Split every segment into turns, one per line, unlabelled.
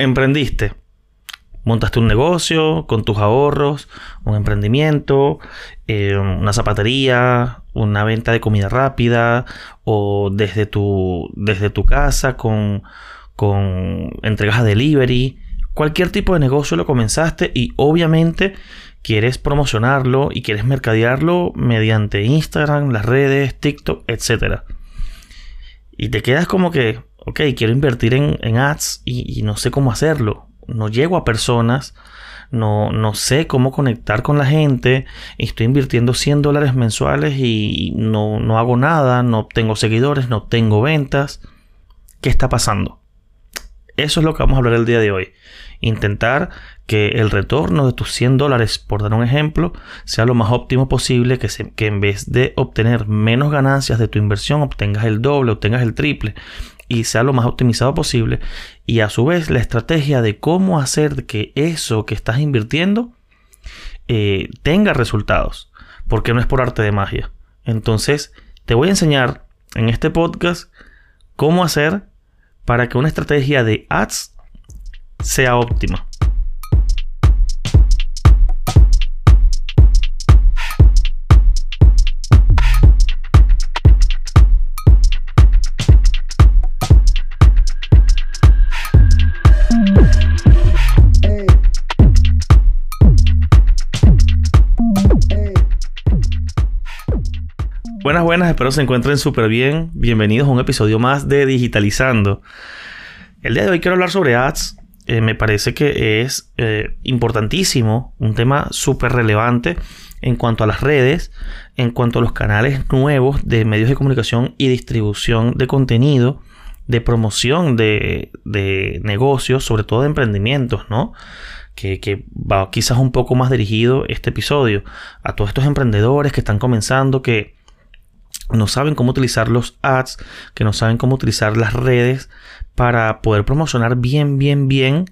emprendiste. Montaste un negocio con tus ahorros, un emprendimiento, eh, una zapatería, una venta de comida rápida o desde tu, desde tu casa con, con entregas a delivery. Cualquier tipo de negocio lo comenzaste y obviamente quieres promocionarlo y quieres mercadearlo mediante Instagram, las redes, TikTok, etc. Y te quedas como que, ok, quiero invertir en, ads y, no sé cómo hacerlo. No llego a personas, no, no sé cómo conectar con la gente. Estoy invirtiendo 100 dólares mensuales y no, no hago nada, no tengo seguidores, no tengo ventas. ¿Qué está pasando? Eso es lo que vamos a hablar el día de hoy. Intentar que el retorno de tus 100 dólares, por dar un ejemplo, sea lo más óptimo posible, que, que en vez de obtener menos ganancias de tu inversión, obtengas el doble, obtengas el triple y sea lo más optimizado posible. Y a su vez la estrategia de cómo hacer que eso que estás invirtiendo eh, tenga resultados. Porque no es por arte de magia. Entonces te voy a enseñar en este podcast cómo hacer para que una estrategia de ads sea óptima. Buenas, buenas, espero se encuentren súper bien. Bienvenidos a un episodio más de Digitalizando. El día de hoy quiero hablar sobre ads. Eh, me parece que es eh, importantísimo, un tema súper relevante en cuanto a las redes, en cuanto a los canales nuevos de medios de comunicación y distribución de contenido, de promoción de, negocios, sobre todo de emprendimientos, ¿no? Que, que, va quizás un poco más dirigido este episodio a todos estos emprendedores que están comenzando, que no saben cómo utilizar los ads, que no saben cómo utilizar las redes para poder promocionar bien, bien, bien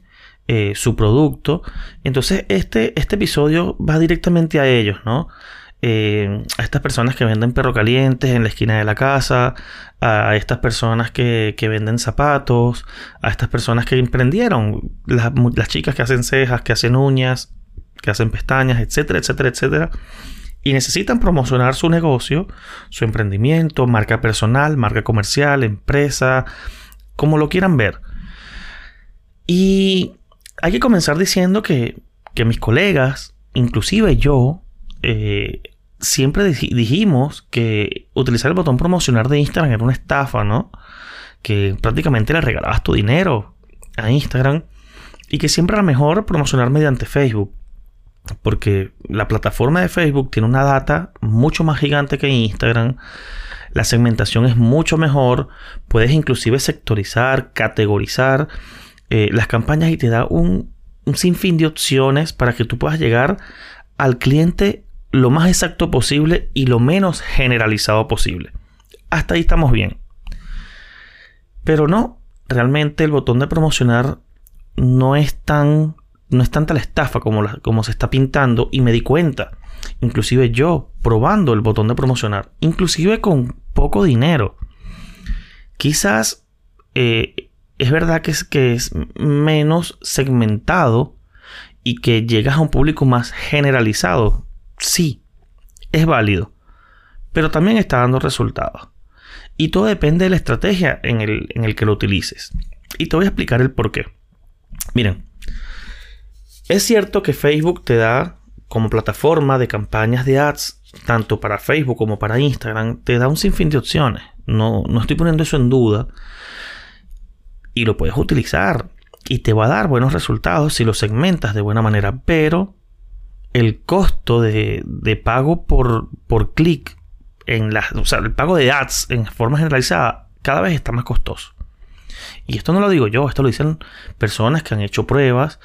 eh, su producto. Entonces, este, este episodio va directamente a ellos, ¿no? Eh, a estas personas que venden perro calientes en la esquina de la casa, a estas personas que, venden zapatos, a estas personas que emprendieron, las, las chicas que hacen cejas, que hacen uñas, que hacen pestañas, etcétera, etcétera, etcétera y necesitan promocionar su negocio, su emprendimiento, marca personal, marca comercial, empresa, como lo quieran ver. Y hay que comenzar diciendo que, mis colegas, inclusive yo, eh, siempre dijimos que utilizar el botón promocionar de Instagram era una estafa, ¿no? Que prácticamente le regalabas tu dinero a Instagram y que siempre era mejor promocionar mediante Facebook. Porque la plataforma de Facebook tiene una data mucho más gigante que Instagram. La segmentación es mucho mejor. Puedes inclusive sectorizar, categorizar eh, las campañas y te da un, un sinfín de opciones para que tú puedas llegar al cliente lo más exacto posible y lo menos generalizado posible. Hasta ahí estamos bien. Pero no, realmente el botón de promocionar no es tan no es tanta la estafa como, como se está pintando y me di cuenta. Inclusive yo probando el botón de promocionar, inclusive con poco dinero. Quizás eh, es verdad que es, que es menos segmentado y que llegas a un público más generalizado. Sí, es válido. Pero también está dando resultados. Y todo depende de la estrategia en el, en el que lo utilices. Y te voy a explicar el por qué. Miren, es cierto que Facebook te da como plataforma de campañas de ads, tanto para Facebook como para Instagram, te da un sinfín de opciones. No, no estoy poniendo eso en duda. Y lo puedes utilizar. Y te va a dar buenos resultados si lo segmentas de buena manera. Pero el costo de, pago por, por clic en la, o sea, el pago de ads en forma generalizada cada vez está más costoso. Y esto no lo digo yo, esto lo dicen personas que han hecho pruebas.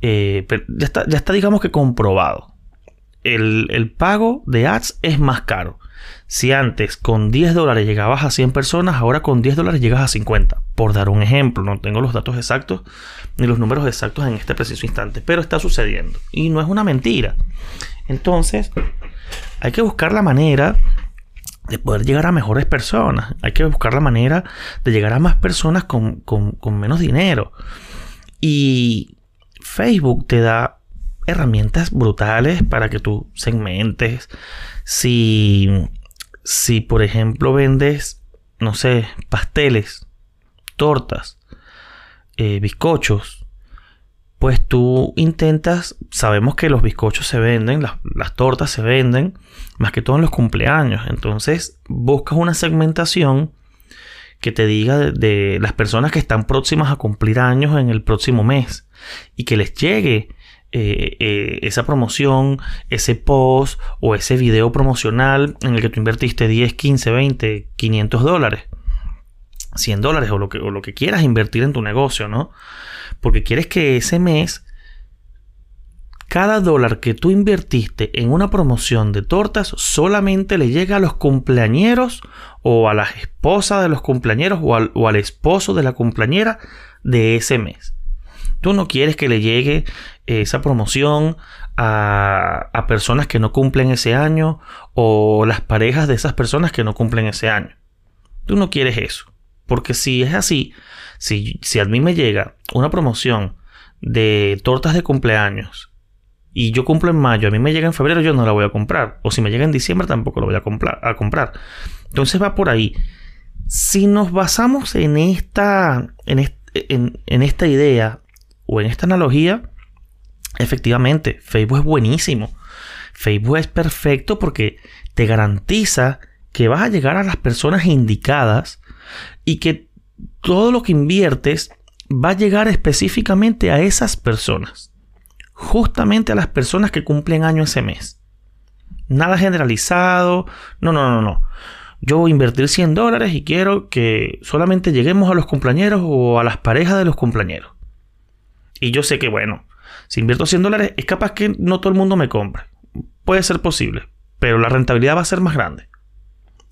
Eh, ya, está, ya está, digamos que comprobado. El, pago de ads es más caro. Si antes con 10 dólares llegabas a 100 personas, ahora con 10 dólares llegas a 50. Por dar un ejemplo, no tengo los datos exactos ni los números exactos en este preciso instante, pero está sucediendo. Y no es una mentira. Entonces, hay que buscar la manera de poder llegar a mejores personas. Hay que buscar la manera de llegar a más personas con, menos dinero. Y Facebook te da herramientas brutales para que tú segmentes. Si, si por ejemplo vendes, no sé, pasteles, tortas, eh, bizcochos, pues tú intentas, sabemos que los bizcochos se venden, las, tortas se venden, más que todo en los cumpleaños. Entonces buscas una segmentación que te diga de, las personas que están próximas a cumplir años en el próximo mes y que les llegue eh, eh, esa promoción, ese post o ese video promocional en el que tú invertiste 10, 15, 20, 500 dólares, 100 dólares o lo que, o lo que quieras invertir en tu negocio, ¿no? Porque quieres que ese mes, cada dólar que tú invertiste en una promoción de tortas solamente le llegue a los cumpleañeros o a las esposas de los cumpleañeros o al, esposo de la cumpleañera de ese mes. Tú no quieres que le llegue esa promoción a, a, personas que no cumplen ese año o las parejas de esas personas que no cumplen ese año. Tú no quieres eso. Porque si es así, si, a mí me llega una promoción de tortas de cumpleaños y yo cumplo en mayo, a mí me llega en febrero, yo no la voy a comprar. O si me llega en diciembre, tampoco la voy a comprar. A comprar. Entonces va por ahí. Si nos basamos en esta, en, en esta idea o en esta analogía, efectivamente, Facebook es buenísimo. Facebook es perfecto porque te garantiza que vas a llegar a las personas indicadas y que todo lo que inviertes va a llegar específicamente a esas personas. Justamente a las personas que cumplen año ese mes. Nada generalizado. No, no, no, no. Yo voy a invertir 100 dólares y quiero que solamente lleguemos a los cumpleaños o a las parejas de los cumpleaños. Y yo sé que, bueno, si invierto 100 dólares, es capaz que no todo el mundo me compre. Puede ser posible, pero la rentabilidad va a ser más grande.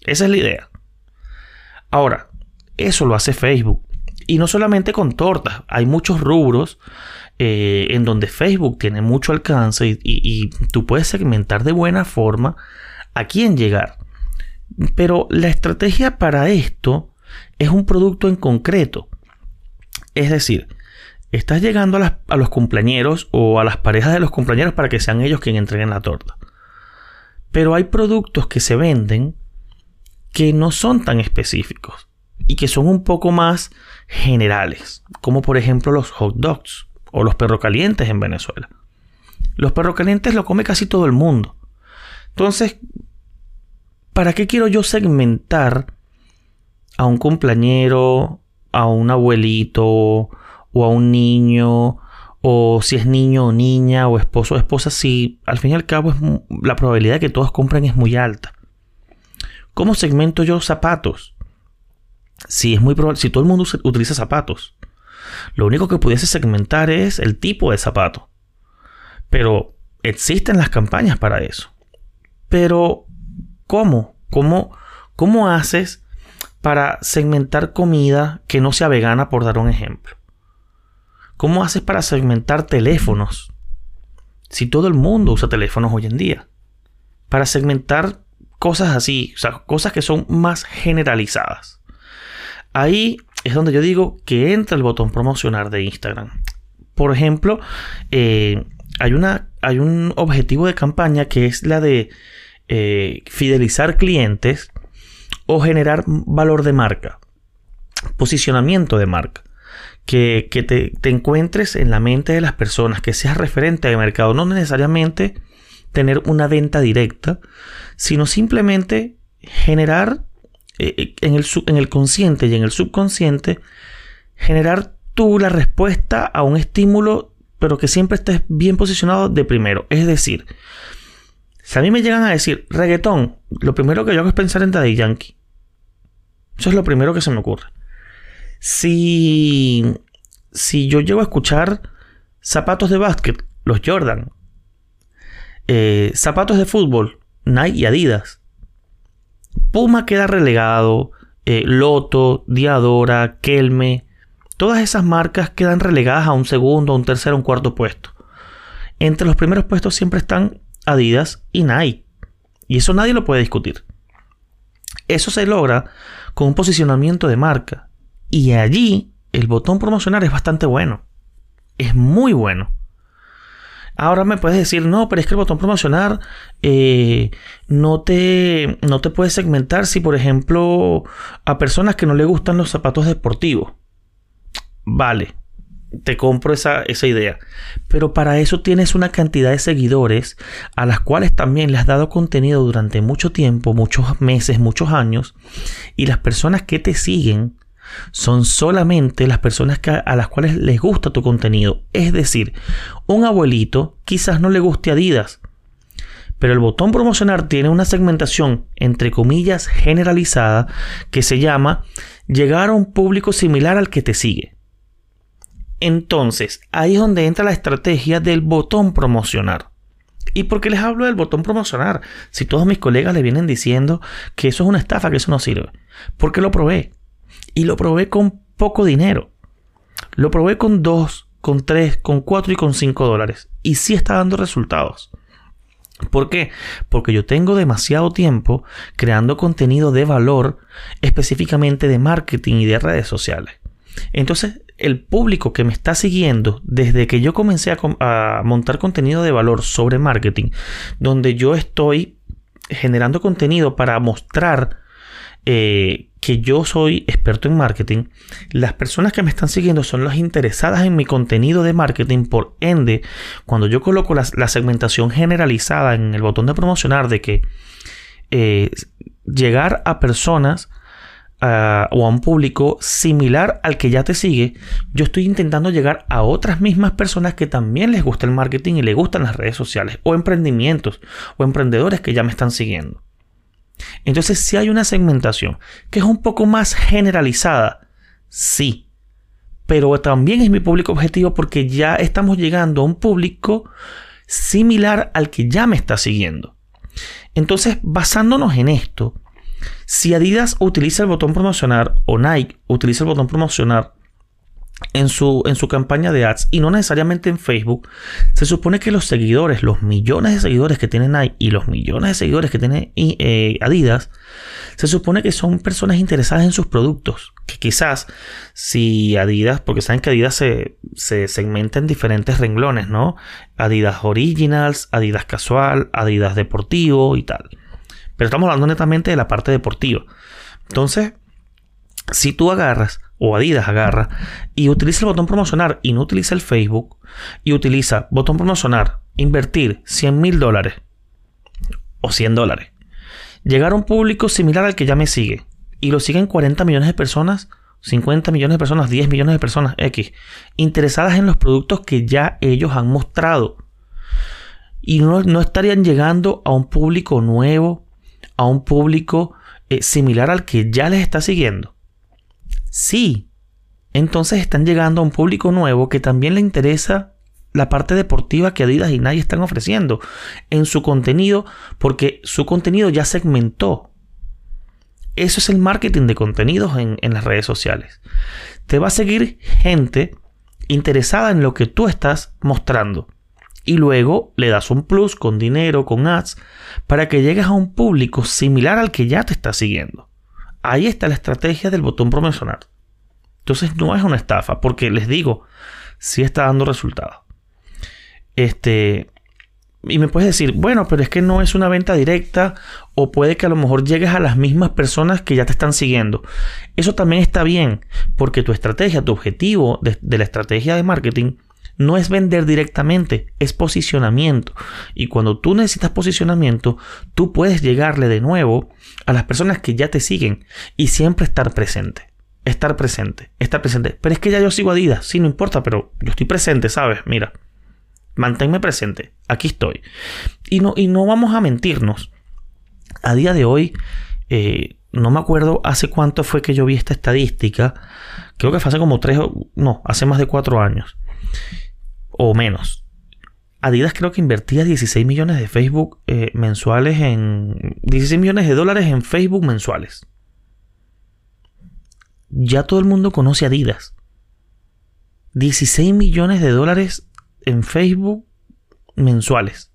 Esa es la idea. Ahora, eso lo hace Facebook. Y no solamente con tortas, hay muchos rubros eh, en donde Facebook tiene mucho alcance y, tú puedes segmentar de buena forma a quién llegar. Pero la estrategia para esto es un producto en concreto. Es decir, estás llegando a, a, los cumpleañeros o a las parejas de los cumpleaños para que sean ellos quienes entreguen la torta. Pero hay productos que se venden que no son tan específicos y que son un poco más generales, como por ejemplo los hot dogs o los perros calientes en Venezuela. Los perros calientes lo come casi todo el mundo. Entonces, ¿para qué quiero yo segmentar a un cumpleañero, a un abuelito o a un niño o si es niño o niña o esposo o esposa si al fin y al cabo es, la probabilidad de que todos compren es muy alta? ¿Cómo segmento yo zapatos? Si es muy probable, si todo el mundo utiliza zapatos, lo único que pudiese segmentar es el tipo de zapato. Pero existen las campañas para eso. Pero, ¿cómo? ¿Cómo, cómo haces para segmentar comida que no sea vegana, por dar un ejemplo? ¿Cómo haces para segmentar teléfonos? Si todo el mundo usa teléfonos hoy en día. Para segmentar cosas así, cosas que son más generalizadas. Ahí es donde yo digo que entra el botón promocionar de Instagram. Por ejemplo, eh, hay, una, hay un objetivo de campaña que es la de eh, fidelizar clientes o generar valor de marca, posicionamiento de marca. Que, te, te, encuentres en la mente de las personas, que seas referente de mercado, no necesariamente tener una venta directa, sino simplemente generar en, el, en el consciente y en el subconsciente, generar tú la respuesta a un estímulo, pero que siempre estés bien posicionado de primero. Es decir, si a mí me llegan a decir reggaetón, lo primero que yo hago es pensar en Daddy Yankee. Eso es lo primero que se me ocurre. Si, si yo llego a escuchar zapatos de básquet, los Jordan, eh, zapatos de fútbol, Nike y Adidas, Puma queda relegado, eh, Loto, Diadora, Kelme, todas esas marcas quedan relegadas a un segundo, a un tercero, a un cuarto puesto. Entre los primeros puestos siempre están Adidas y Nike. Y eso nadie lo puede discutir. Eso se logra con un posicionamiento de marca. Y allí el botón promocionar es bastante bueno. Es muy bueno. Ahora me puedes decir, no, pero es que el botón promocionar eh, no, te, no te puedes segmentar si, por ejemplo, a personas que no le gustan los zapatos deportivos. Vale, te compro esa, esa, idea. Pero para eso tienes una cantidad de seguidores a las cuales también le has dado contenido durante mucho tiempo, muchos meses, muchos años. Y las personas que te siguen son solamente las personas a las cuales les gusta tu contenido. Es decir, un abuelito quizás no le guste Adidas, pero el botón promocionar tiene una segmentación entre comillas generalizada que se llama llegar a un público similar al que te sigue. Entonces, ahí es donde entra la estrategia del botón promocionar. ¿Y por qué les hablo del botón promocionar? Si todos mis colegas le vienen diciendo que eso es una estafa, que eso no sirve. Porque lo probé y lo probé con poco dinero. Lo probé con 2, con 3, con 4 y con 5 dólares. Y sí está dando resultados. ¿Por qué? Porque yo tengo demasiado tiempo creando contenido de valor, específicamente de marketing y de redes sociales. Entonces, el público que me está siguiendo desde que yo comencé a, a, montar contenido de valor sobre marketing, donde yo estoy generando contenido para mostrar eh, que yo soy experto en marketing, las personas que me están siguiendo son las interesadas en mi contenido de marketing. Por ende, cuando yo coloco la, segmentación generalizada en el botón de promocionar de que eh, llegar a personas o a un público similar al que ya te sigue, yo estoy intentando llegar a otras mismas personas que también les gusta el marketing y les gustan las redes sociales, o emprendimientos, o emprendedores que ya me están siguiendo. Entonces, si hay una segmentación que es un poco más generalizada, sí. Pero también es mi público objetivo porque ya estamos llegando a un público similar al que ya me está siguiendo. Entonces, basándonos en esto, si Adidas utiliza el botón promocionar o Nike utiliza el botón promocionar en su, en su campaña de ads y no necesariamente en Facebook, se supone que los seguidores, los millones de seguidores que tienen Nike y los millones de seguidores que tiene eh, Adidas, se supone que son personas interesadas en sus productos. Que quizás si Adidas, porque saben que Adidas se, se segmenta en diferentes renglones, ¿no? Adidas Originals, Adidas Casual, Adidas Deportivo y tal. Pero estamos hablando netamente de la parte deportiva. Entonces, si tú agarras o Adidas agarra y utiliza el botón promocionar y no utiliza el Facebook y utiliza botón promocionar, invertir 100 mil dólares o 100 dólares, llegar a un público similar al que ya me sigue y lo siguen 40 millones de personas, 50 millones de personas, 10 millones de personas X, interesadas en los productos que ya ellos han mostrado. Y no, estarían llegando a un público nuevo, a un público eh, similar al que ya les está siguiendo. Sí. Entonces están llegando a un público nuevo que también le interesa la parte deportiva que Adidas y Nike están ofreciendo en su contenido porque su contenido ya segmentó. Eso es el marketing de contenidos en, en las redes sociales. Te va a seguir gente interesada en lo que tú estás mostrando. Y luego le das un plus con dinero, con ads, para que llegues a un público similar al que ya te está siguiendo. Ahí está la estrategia del botón promocionar. Entonces no es una estafa, porque les digo, sí está dando resultados. Este, y me puedes decir, bueno, pero es que no es una venta directa o puede que a lo mejor llegues a las mismas personas que ya te están siguiendo. Eso también está bien, porque tu estrategia, tu objetivo de, de la estrategia de marketing no es vender directamente, es posicionamiento. Y cuando tú necesitas posicionamiento, tú puedes llegarle de nuevo a las personas que ya te siguen y siempre estar presente. Estar presente, estar presente. Pero es que ya yo sigo Adidas, sí, no importa, pero yo estoy presente, ¿sabes? Mira, manténme presente, aquí estoy. Y no, y no vamos a mentirnos. A día de hoy, eh, no me acuerdo hace cuánto fue que yo vi esta estadística. Creo que fue hace como tres, no, hace más de cuatro años. O menos. Adidas creo que invertía 16 millones de Facebook eh, mensuales en... 16 millones de dólares en Facebook mensuales. Ya todo el mundo conoce Adidas. 16 millones de dólares en Facebook mensuales.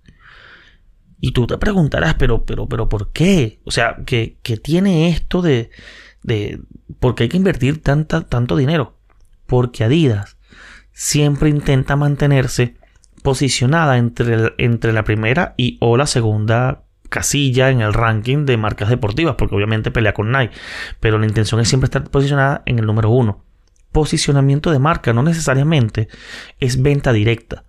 Y tú te preguntarás, pero, pero, pero, ¿por qué? O sea, ¿qué, tiene esto de, de... ¿Por qué hay que invertir tanta, tanto dinero? Porque Adidas siempre intenta mantenerse posicionada entre, entre la primera y o la segunda casilla en el ranking de marcas deportivas, porque obviamente pelea con Nike, pero la intención es siempre estar posicionada en el número uno. Posicionamiento de marca no necesariamente es venta directa.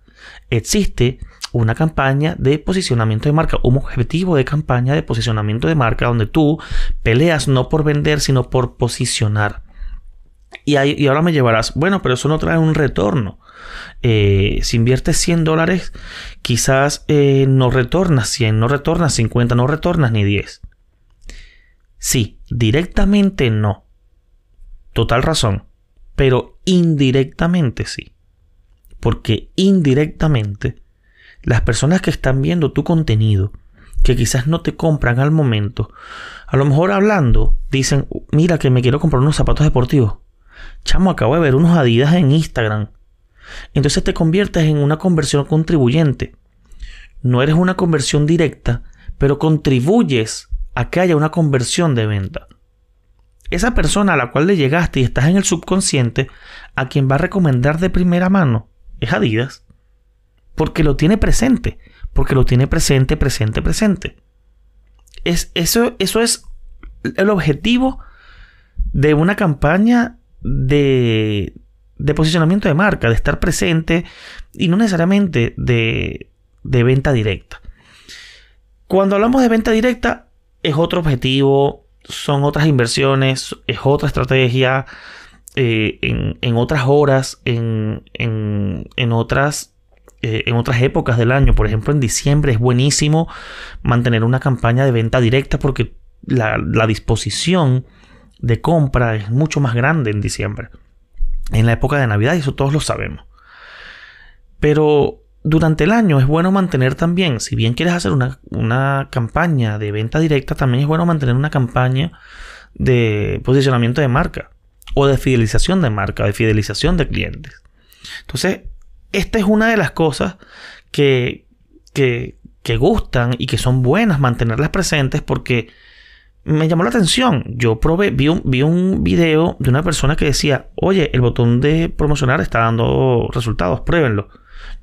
Existe una campaña de posicionamiento de marca, un objetivo de campaña de posicionamiento de marca donde tú peleas no por vender, sino por posicionar. Y, y ahora me llevarás, bueno, pero eso no trae un retorno. Eh, si inviertes 100 dólares, quizás eh, no retornas 100, no retornas 50, no retornas ni 10. Sí, directamente no. Total razón. Pero indirectamente sí. Porque indirectamente las personas que están viendo tu contenido, que quizás no te compran al momento, a lo mejor hablando, dicen, mira que me quiero comprar unos zapatos deportivos. Chamo, acabo de ver unos Adidas en Instagram. Entonces te conviertes en una conversión contribuyente. No eres una conversión directa, pero contribuyes a que haya una conversión de venta. Esa persona a la cual le llegaste y estás en el subconsciente, a quien va a recomendar de primera mano, es Adidas. Porque lo tiene presente. Porque lo tiene presente, presente, presente. Es, eso, eso es el objetivo de una campaña de, posicionamiento de marca, de estar presente y no necesariamente de, venta directa. Cuando hablamos de venta directa, es otro objetivo, son otras inversiones, es otra estrategia, eh, en, otras horas, en, en, otras, eh, en otras épocas del año. Por ejemplo, en diciembre es buenísimo mantener una campaña de venta directa porque la disposición de compra es mucho más grande en diciembre. En la época de Navidad, y eso todos lo sabemos. Pero durante el año es bueno mantener también, si bien quieres hacer una, una, campaña de venta directa, también es bueno mantener una campaña de posicionamiento de marca o de fidelización de marca, de fidelización de clientes. Entonces, esta es una de las cosas que, que, que gustan y que son buenas mantenerlas presentes porque me llamó la atención. Yo probé, vi un, vi un video de una persona que decía, oye, el botón de promocionar está dando resultados, pruébenlo.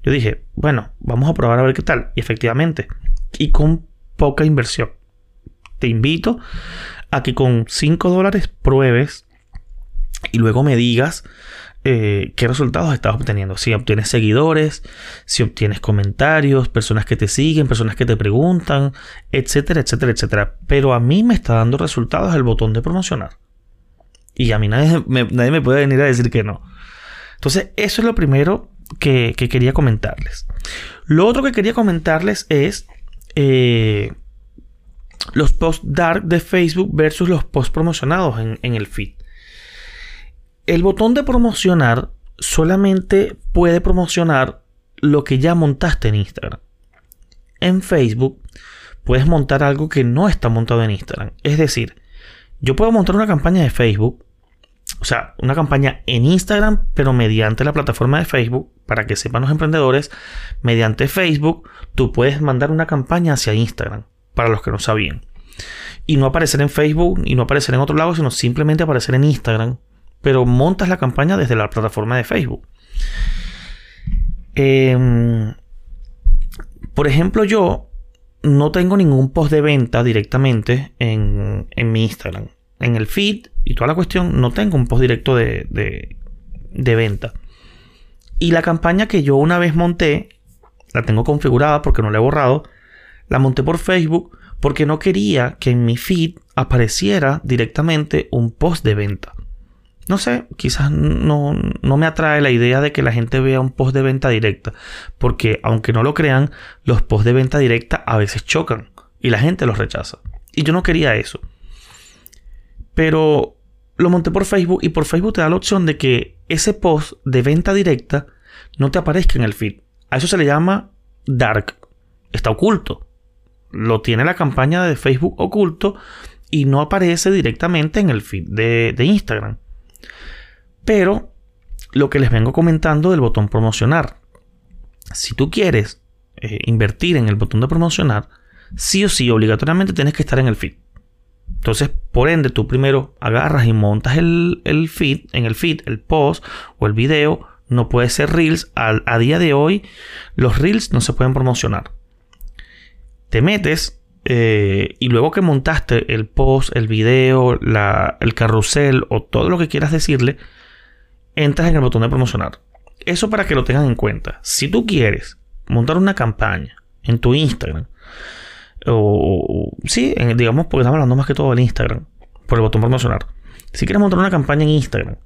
Yo dije, bueno, vamos a probar a ver qué tal. Y efectivamente, y con poca inversión. Te invito a que con 5 dólares pruebes y luego me digas eh, qué resultados estás obteniendo. Si obtienes seguidores, si obtienes comentarios, personas que te siguen, personas que te preguntan, etcétera, etcétera, etcétera. Pero a mí me está dando resultados el botón de promocionar. Y a mí nadie me, nadie me puede venir a decir que no. Entonces, eso es lo primero que, quería comentarles. Lo otro que quería comentarles es eh, los posts dark de Facebook versus los posts promocionados en, en el feed. El botón de promocionar solamente puede promocionar lo que ya montaste en Instagram. En Facebook puedes montar algo que no está montado en Instagram. Es decir, yo puedo montar una campaña de Facebook, o sea, una campaña en Instagram, pero mediante la plataforma de Facebook, para que sepan los emprendedores, mediante Facebook, tú puedes mandar una campaña hacia Instagram, para los que no sabían. Y no aparecer en Facebook y no aparecer en otro lado, sino simplemente aparecer en Instagram pero montas la campaña desde la plataforma de Facebook. Em, por ejemplo, yo no tengo ningún post de venta directamente en, mi Instagram. En el feed y toda la cuestión, no tengo un post directo de, de venta. Y la campaña que yo una vez monté, la tengo configurada porque no la he borrado, la monté por Facebook porque no quería que en mi feed apareciera directamente un post de venta. No sé, quizás no, me atrae la idea de que la gente vea un post de venta directa, porque aunque no lo crean, los posts de venta directa a veces chocan y la gente los rechaza. Y yo no quería eso. Pero lo monté por Facebook y por Facebook te da la opción de que ese post de venta directa no te aparezca en el feed. A eso se le llama dark. Está oculto. Lo tiene la campaña de Facebook oculto y no aparece directamente en el feed de, de Instagram. Pero lo que les vengo comentando del botón promocionar. Si tú quieres eh, invertir en el botón de promocionar, sí o sí, obligatoriamente tienes que estar en el feed. Entonces, por ende, tú primero agarras y montas el, el feed, en el feed, el post o el video, No puede ser Reels. A, día de hoy, los Reels no se pueden promocionar. Te metes eh, y luego que montaste el post, el video, el carrusel o todo lo que quieras decirle, entras en el botón de promocionar. Eso para que lo tengan en cuenta. Si tú quieres montar una campaña en tu Instagram, o, sí, digamos porque estamos hablando más que todo del Instagram, por el botón promocionar. Si quieres montar una campaña en Instagram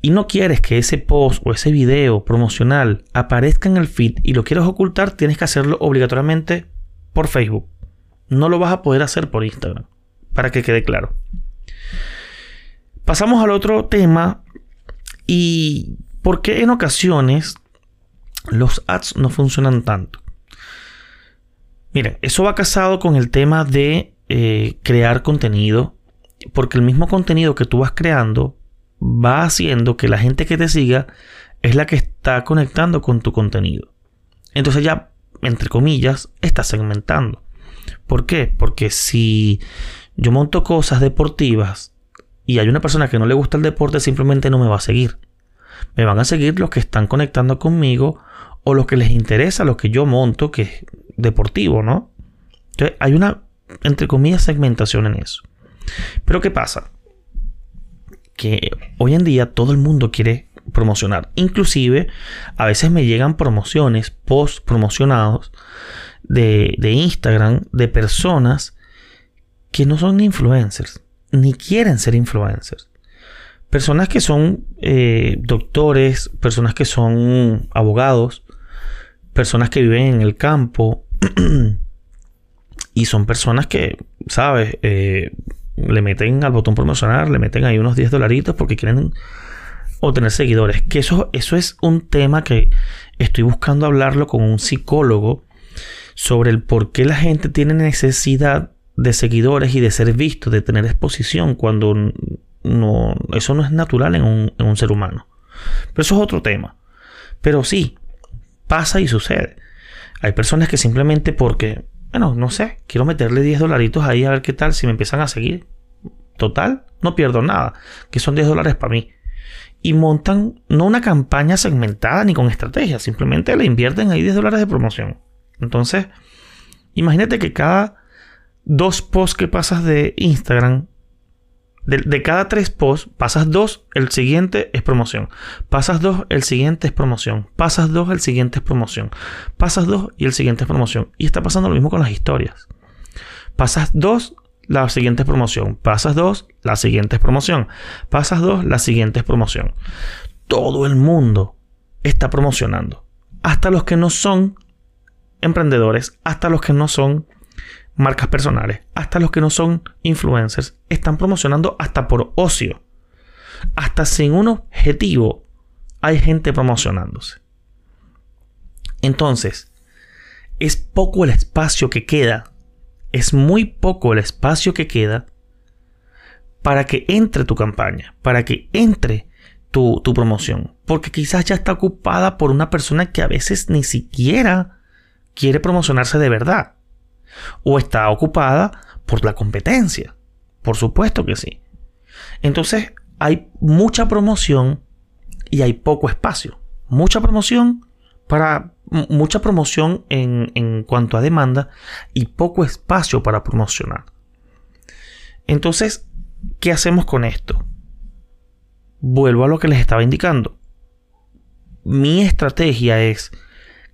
y no quieres que ese post o ese video promocional aparezca en el feed y lo quieres ocultar, tienes que hacerlo obligatoriamente por Facebook. No lo vas a poder hacer por Instagram, para que quede claro. Pasamos al otro tema y por qué en ocasiones los ads no funcionan tanto. Miren, eso va casado con el tema de eh, crear contenido, porque el mismo contenido que tú vas creando va haciendo que la gente que te siga es la que está conectando con tu contenido. Entonces ya, entre comillas, está segmentando. ¿Por qué? Porque si yo monto cosas deportivas y hay una persona que no le gusta el deporte, simplemente no me va a seguir. Me van a seguir los que están conectando conmigo o los que les interesa lo que yo monto, que es deportivo, ¿no? Entonces hay una, entre comillas, segmentación en eso. Pero ¿qué pasa? Que hoy en día todo el mundo quiere promocionar. Inclusive a veces me llegan promociones, post promocionados de, Instagram de personas que no son influencers, ni quieren ser influencers. Personas que son eh, doctores, personas que son abogados, personas que viven en el campo y son personas que, ¿sabes? Eh, le meten al botón promocionar, le meten ahí unos 10 dolaritos porque quieren obtener seguidores. Que eso, eso es un tema que estoy buscando hablarlo con un psicólogo sobre el por qué la gente tiene necesidad de seguidores y de ser visto, de tener exposición, cuando no, eso no es natural en un, en un ser humano. Pero eso es otro tema. Pero sí, pasa y sucede. Hay personas que simplemente porque, bueno, no sé, quiero meterle 10 dolaritos ahí a ver qué tal si me empiezan a seguir. Total, no pierdo nada, que son 10 dólares para mí. Y montan no una campaña segmentada ni con estrategia, simplemente le invierten ahí 10 dólares de promoción. Entonces, imagínate que cada dos posts que pasas de Instagram, de, cada tres posts, pasas dos, el siguiente es promoción. Pasas dos, el siguiente es promoción. Pasas dos, el siguiente es promoción. Pasas dos y el siguiente es promoción. Y está pasando lo mismo con las historias. Pasas dos, la siguiente es promoción. Pasas dos, la siguiente es promoción. Pasas dos, la siguiente es promoción. Todo el mundo está promocionando. Hasta los que no son emprendedores, hasta los que no son marcas personales, hasta los que no son influencers, están promocionando hasta por ocio. Hasta sin un objetivo hay gente promocionándose. Entonces, es poco el espacio que queda, es muy poco el espacio que queda para que entre tu campaña, para que entre tu, tu promoción. Porque quizás ya está ocupada por una persona que a veces ni siquiera quiere promocionarse de verdad. O está ocupada por la competencia. Por supuesto que sí. Entonces hay mucha promoción y hay poco espacio. Mucha promoción para mucha promoción en, en cuanto a demanda y poco espacio para promocionar. Entonces, ¿qué hacemos con esto? Vuelvo a lo que les estaba indicando. Mi estrategia es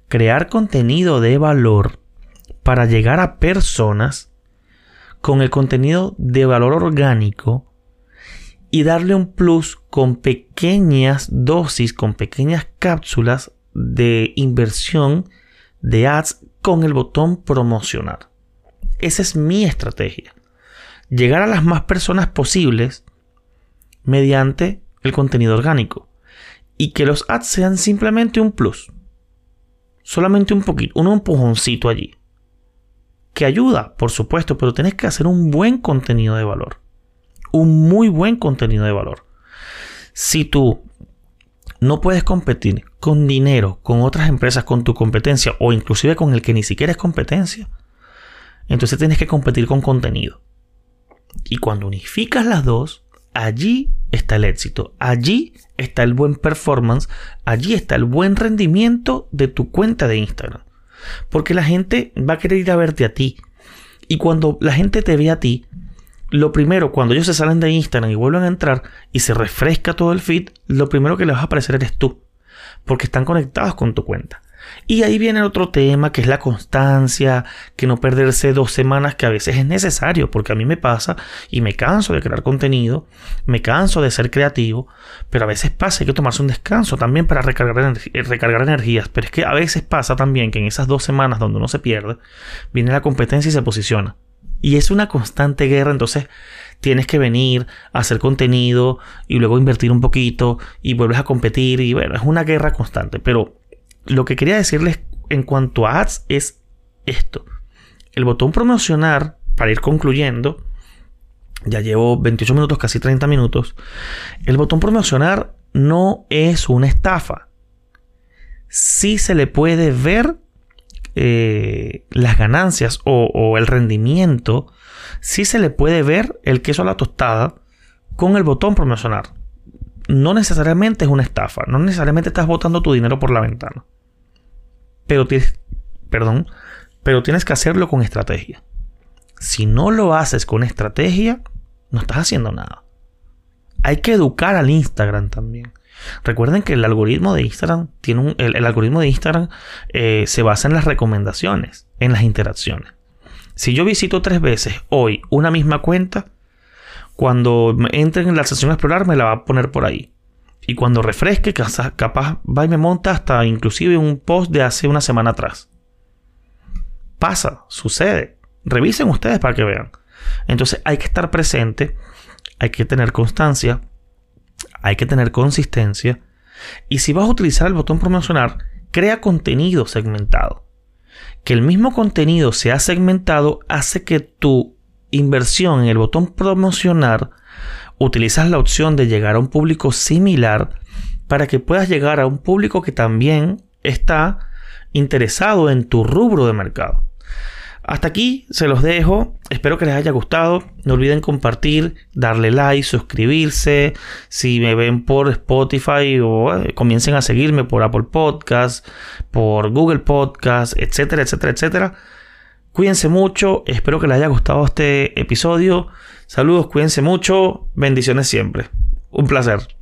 crear contenido de valor para llegar a personas con el contenido de valor orgánico y darle un plus con pequeñas dosis, con pequeñas cápsulas de inversión de ads con el botón promocionar. Esa es mi estrategia. Llegar a las más personas posibles mediante el contenido orgánico. Y que los ads sean simplemente un plus. Solamente un poquito, un empujoncito allí. Que ayuda, por supuesto, pero tienes que hacer un buen contenido de valor. Un muy buen contenido de valor. Si tú no puedes competir con dinero, con otras empresas, con tu competencia o inclusive con el que ni siquiera es competencia, entonces tienes que competir con contenido. Y cuando unificas las dos, allí está el éxito, allí está el buen performance, allí está el buen rendimiento de tu cuenta de Instagram. Porque la gente va a querer ir a verte a ti. Y cuando la gente te ve a ti, lo primero, cuando ellos se salen de Instagram y vuelven a entrar y se refresca todo el feed, lo primero que les va a aparecer eres tú. Porque están conectados con tu cuenta. Y ahí viene otro tema que es la constancia, que no perderse dos semanas que a veces es necesario, porque a mí me pasa y me canso de crear contenido, me canso de ser creativo, pero a veces pasa, hay que tomarse un descanso también para recargar, eh, recargar energías, pero es que a veces pasa también que en esas dos semanas donde uno se pierde, viene la competencia y se posiciona. Y es una constante guerra, entonces tienes que venir a hacer contenido y luego invertir un poquito y vuelves a competir y bueno, es una guerra constante, pero lo que quería decirles en cuanto a ads es esto. El botón promocionar, para ir concluyendo, ya llevo 28 minutos, casi 30 minutos. El botón promocionar no es una estafa. Sí se le puede ver eh, las ganancias o, el rendimiento. Sí se le puede ver el queso a la tostada con el botón promocionar. No necesariamente es una estafa. No necesariamente estás botando tu dinero por la ventana pero tienes, perdón, pero tienes que hacerlo con estrategia. Si no lo haces con estrategia, no estás haciendo nada. Hay que educar al Instagram también. Recuerden que el algoritmo de Instagram tiene un, el, algoritmo de Instagram eh, se basa en las recomendaciones, en las interacciones. Si yo visito tres veces hoy una misma cuenta, cuando entre en la sesión explorar me la va a poner por ahí. Y cuando refresque, capaz va y me monta hasta inclusive un post de hace una semana atrás. Pasa, sucede. Revisen ustedes para que vean. Entonces hay que estar presente, hay que tener constancia, hay que tener consistencia. Y si vas a utilizar el botón promocionar, crea contenido segmentado. Que el mismo contenido sea segmentado hace que tu inversión en el botón promocionar utilizas la opción de llegar a un público similar para que puedas llegar a un público que también está interesado en tu rubro de mercado. Hasta aquí se los dejo. Espero que les haya gustado. No olviden compartir, darle like, suscribirse. Si me ven por Spotify o eh, comiencen a seguirme por Apple Podcast, por Google Podcast, etcétera, etcétera, etcétera. Cuídense mucho. Espero que les haya gustado este episodio. Saludos, cuídense mucho. Bendiciones siempre. Un placer.